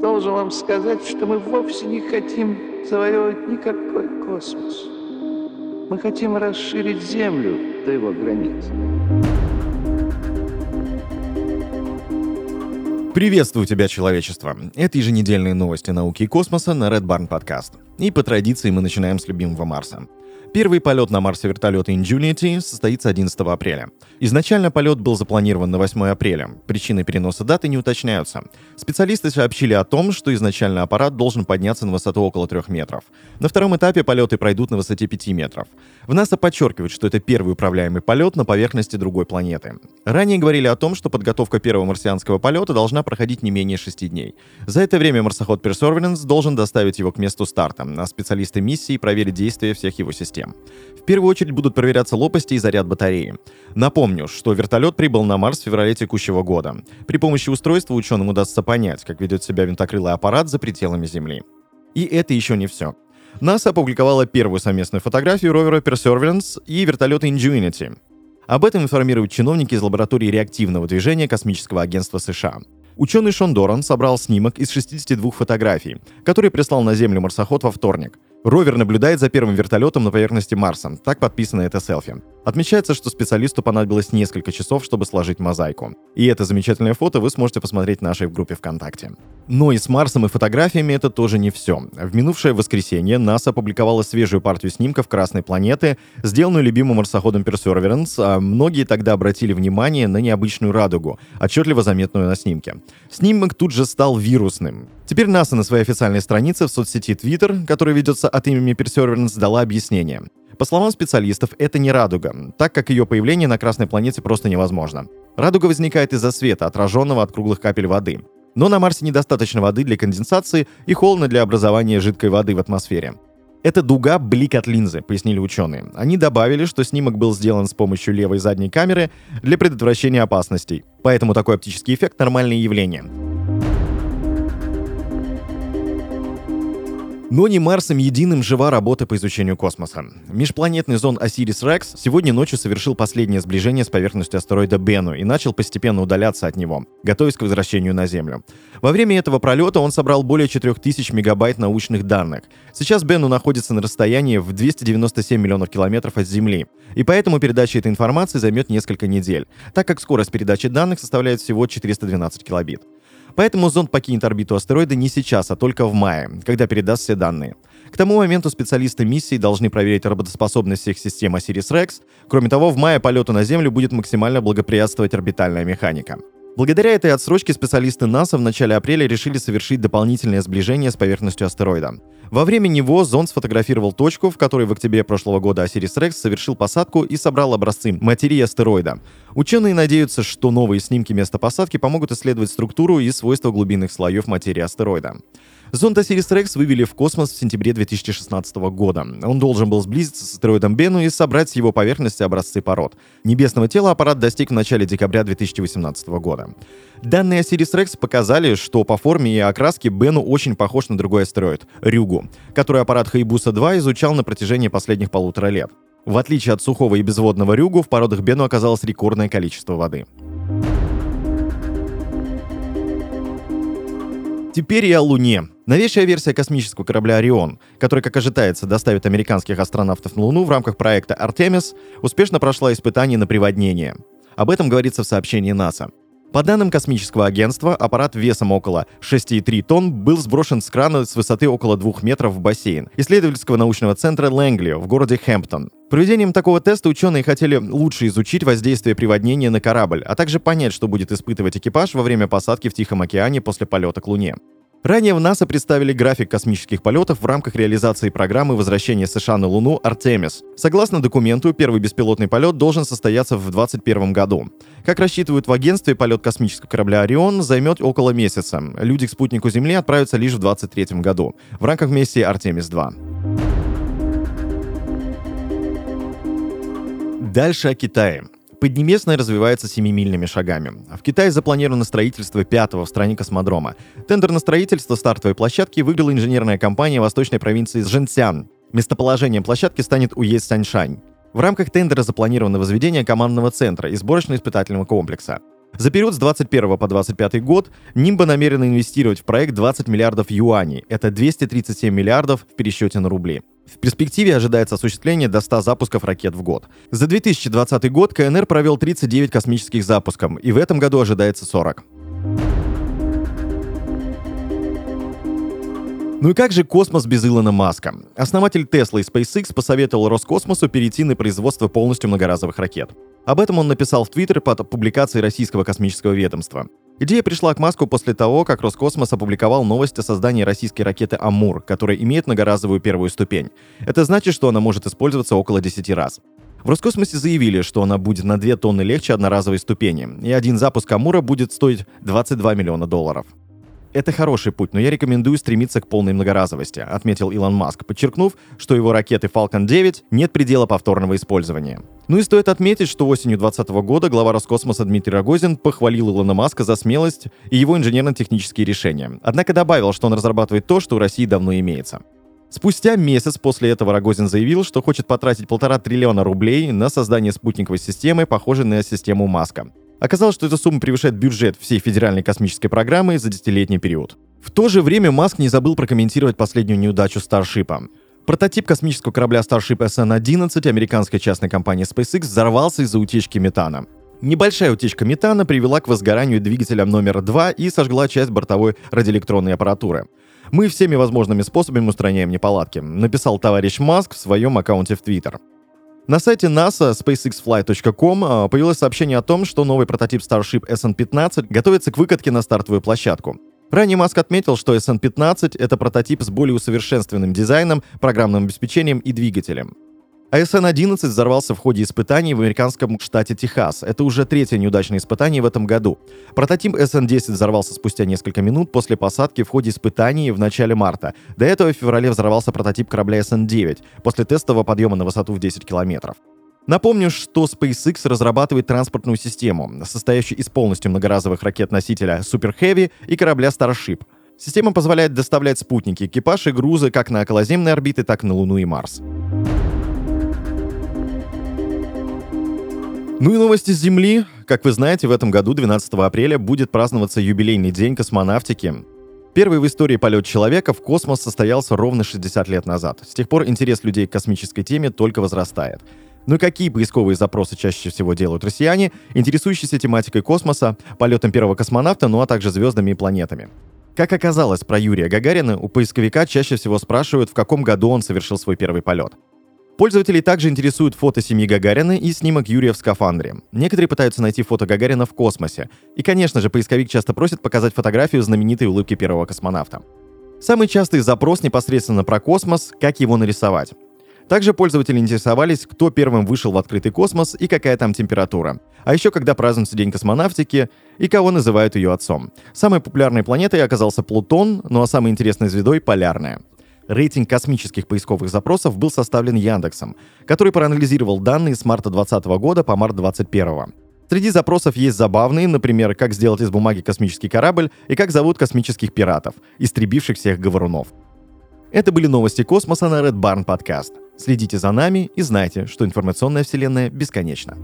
Должен вам сказать, что мы вовсе не хотим завоевывать никакой космос. Мы хотим расширить Землю до его границ. Приветствую тебя, человечество! Это еженедельные новости науки и космоса на Red Barn Podcast. И по традиции мы начинаем с любимого Марса. Первый полет на Марсе вертолета Ingenuity состоится 11 апреля. Изначально полет был запланирован на 8 апреля. Причины переноса даты не уточняются. Специалисты сообщили о том, что изначально аппарат должен подняться на высоту около 3 метров. На втором этапе полеты пройдут на высоте 5 метров. В НАСА подчеркивают, что это первый управляемый полет на поверхности другой планеты. Ранее говорили о том, что подготовка первого марсианского полета должна проходить не менее 6 дней. За это время марсоход Perseverance должен доставить его к месту старта, а специалисты миссии проверят действия всех его систем систем. В первую очередь будут проверяться лопасти и заряд батареи. Напомню, что вертолет прибыл на Марс в феврале текущего года. При помощи устройства ученым удастся понять, как ведет себя винтокрылый аппарат за пределами Земли. И это еще не все. НАСА опубликовала первую совместную фотографию ровера Perseverance и вертолета Ingenuity. Об этом информируют чиновники из лаборатории реактивного движения Космического агентства США. Ученый Шон Доран собрал снимок из 62 фотографий, который прислал на Землю марсоход во вторник. Ровер наблюдает за первым вертолетом на поверхности Марса. Так подписано это селфи. Отмечается, что специалисту понадобилось несколько часов, чтобы сложить мозаику. И это замечательное фото вы сможете посмотреть в нашей группе ВКонтакте. Но и с Марсом и фотографиями это тоже не все. В минувшее воскресенье НАСА опубликовала свежую партию снимков Красной планеты, сделанную любимым марсоходом Perseverance, а многие тогда обратили внимание на необычную радугу, отчетливо заметную на снимке. Снимок тут же стал вирусным. Теперь НАСА на своей официальной странице в соцсети Twitter, которая ведется от имени Perseverance, дала объяснение. По словам специалистов, это не радуга, так как ее появление на Красной планете просто невозможно. Радуга возникает из-за света, отраженного от круглых капель воды. Но на Марсе недостаточно воды для конденсации и холодно для образования жидкой воды в атмосфере. Это дуга блик от линзы, пояснили ученые. Они добавили, что снимок был сделан с помощью левой задней камеры для предотвращения опасностей. Поэтому такой оптический эффект — нормальное явление. Но не Марсом единым жива работа по изучению космоса. Межпланетный зон Осирис-Рекс сегодня ночью совершил последнее сближение с поверхностью астероида Бену и начал постепенно удаляться от него, готовясь к возвращению на Землю. Во время этого пролета он собрал более 4000 мегабайт научных данных. Сейчас Бену находится на расстоянии в 297 миллионов километров от Земли, и поэтому передача этой информации займет несколько недель, так как скорость передачи данных составляет всего 412 килобит. Поэтому зонд покинет орбиту астероида не сейчас, а только в мае, когда передаст все данные. К тому моменту специалисты миссии должны проверить работоспособность всех систем Osiris-Rex. Кроме того, в мае полету на Землю будет максимально благоприятствовать орбитальная механика. Благодаря этой отсрочке специалисты НАСА в начале апреля решили совершить дополнительное сближение с поверхностью астероида. Во время него зонд сфотографировал точку, в которой в октябре прошлого года Осирис Рекс совершил посадку и собрал образцы материи астероида. Ученые надеются, что новые снимки места посадки помогут исследовать структуру и свойства глубинных слоев материи астероида. Зонд Осирис Рекс вывели в космос в сентябре 2016 года. Он должен был сблизиться с астероидом Бену и собрать с его поверхности образцы пород. Небесного тела аппарат достиг в начале декабря 2018 года. Данные Осирис Рекс показали, что по форме и окраске Бену очень похож на другой астероид — Рюгу, который аппарат Хайбуса-2 изучал на протяжении последних полутора лет. В отличие от сухого и безводного Рюгу, в породах Бену оказалось рекордное количество воды. Теперь и о Луне. Новейшая версия космического корабля «Орион», который, как ожидается, доставит американских астронавтов на Луну в рамках проекта «Артемис», успешно прошла испытание на приводнение. Об этом говорится в сообщении НАСА. По данным космического агентства, аппарат весом около 6,3 тонн был сброшен с крана с высоты около 2 метров в бассейн исследовательского научного центра Лэнгли в городе Хэмптон. Проведением такого теста ученые хотели лучше изучить воздействие приводнения на корабль, а также понять, что будет испытывать экипаж во время посадки в Тихом океане после полета к Луне. Ранее в НАСА представили график космических полетов в рамках реализации программы возвращения США на Луну «Артемис». Согласно документу, первый беспилотный полет должен состояться в 2021 году. Как рассчитывают в агентстве, полет космического корабля «Орион» займет около месяца. Люди к спутнику Земли отправятся лишь в 2023 году в рамках миссии «Артемис-2». Дальше о Китае. Поднебесная развивается семимильными шагами. В Китае запланировано строительство пятого в стране космодрома. Тендер на строительство стартовой площадки выиграла инженерная компания восточной провинции Жэньцзян. Местоположением площадки станет уезд Саньшань. В рамках тендера запланировано возведение командного центра и сборочно-испытательного комплекса. За период с 21 по 25 год Нимба намерена инвестировать в проект 20 миллиардов юаней. Это 237 миллиардов в пересчете на рубли. В перспективе ожидается осуществление до 100 запусков ракет в год. За 2020 год КНР провел 39 космических запусков, и в этом году ожидается 40. Ну и как же космос без Илона Маска? Основатель Tesla и SpaceX посоветовал Роскосмосу перейти на производство полностью многоразовых ракет. Об этом он написал в Твиттер под публикацией российского космического ведомства. Идея пришла к Маску после того, как Роскосмос опубликовал новость о создании российской ракеты «Амур», которая имеет многоразовую первую ступень. Это значит, что она может использоваться около 10 раз. В Роскосмосе заявили, что она будет на 2 тонны легче одноразовой ступени, и один запуск «Амура» будет стоить 22 миллиона долларов. Это хороший путь, но я рекомендую стремиться к полной многоразовости, отметил Илон Маск, подчеркнув, что его ракеты Falcon 9 нет предела повторного использования. Ну и стоит отметить, что осенью 2020 года глава Роскосмоса Дмитрий Рогозин похвалил Илона Маска за смелость и его инженерно-технические решения. Однако добавил, что он разрабатывает то, что у России давно имеется. Спустя месяц после этого Рогозин заявил, что хочет потратить полтора триллиона рублей на создание спутниковой системы, похожей на систему Маска. Оказалось, что эта сумма превышает бюджет всей федеральной космической программы за десятилетний период. В то же время Маск не забыл прокомментировать последнюю неудачу Старшипа. Прототип космического корабля Starship SN-11 американской частной компании SpaceX взорвался из-за утечки метана. Небольшая утечка метана привела к возгоранию двигателя номер 2 и сожгла часть бортовой радиоэлектронной аппаратуры. Мы всеми возможными способами устраняем неполадки, написал товарищ Маск в своем аккаунте в Твиттер. На сайте NASA spacexfly.com а, появилось сообщение о том, что новый прототип Starship SN-15 готовится к выкатке на стартовую площадку. Ранее Маск отметил, что SN-15 — это прототип с более усовершенствованным дизайном, программным обеспечением и двигателем. АСН-11 взорвался в ходе испытаний в американском штате Техас. Это уже третье неудачное испытание в этом году. Прототип СН-10 взорвался спустя несколько минут после посадки в ходе испытаний в начале марта. До этого в феврале взорвался прототип корабля СН-9 после тестового подъема на высоту в 10 километров. Напомню, что SpaceX разрабатывает транспортную систему, состоящую из полностью многоразовых ракет-носителя Super Heavy и корабля Starship. Система позволяет доставлять спутники, экипаж и грузы как на околоземные орбиты, так и на Луну и Марс. Ну и новости с Земли. Как вы знаете, в этом году, 12 апреля, будет праздноваться юбилейный день космонавтики. Первый в истории полет человека в космос состоялся ровно 60 лет назад. С тех пор интерес людей к космической теме только возрастает. Ну и какие поисковые запросы чаще всего делают россияне, интересующиеся тематикой космоса, полетом первого космонавта, ну а также звездами и планетами? Как оказалось, про Юрия Гагарина у поисковика чаще всего спрашивают, в каком году он совершил свой первый полет. Пользователей также интересуют фото семьи Гагарина и снимок Юрия в скафандре. Некоторые пытаются найти фото Гагарина в космосе. И, конечно же, поисковик часто просит показать фотографию знаменитой улыбки первого космонавта. Самый частый запрос непосредственно про космос, как его нарисовать. Также пользователи интересовались, кто первым вышел в открытый космос и какая там температура. А еще когда празднуется День космонавтики и кого называют ее отцом. Самой популярной планетой оказался Плутон, ну а самой интересной звездой — Полярная. Рейтинг космических поисковых запросов был составлен Яндексом, который проанализировал данные с марта 2020 года по март 2021. Среди запросов есть забавные, например, как сделать из бумаги космический корабль и как зовут космических пиратов, истребивших всех говорунов. Это были новости космоса на Red Barn Podcast. Следите за нами и знайте, что информационная вселенная бесконечна.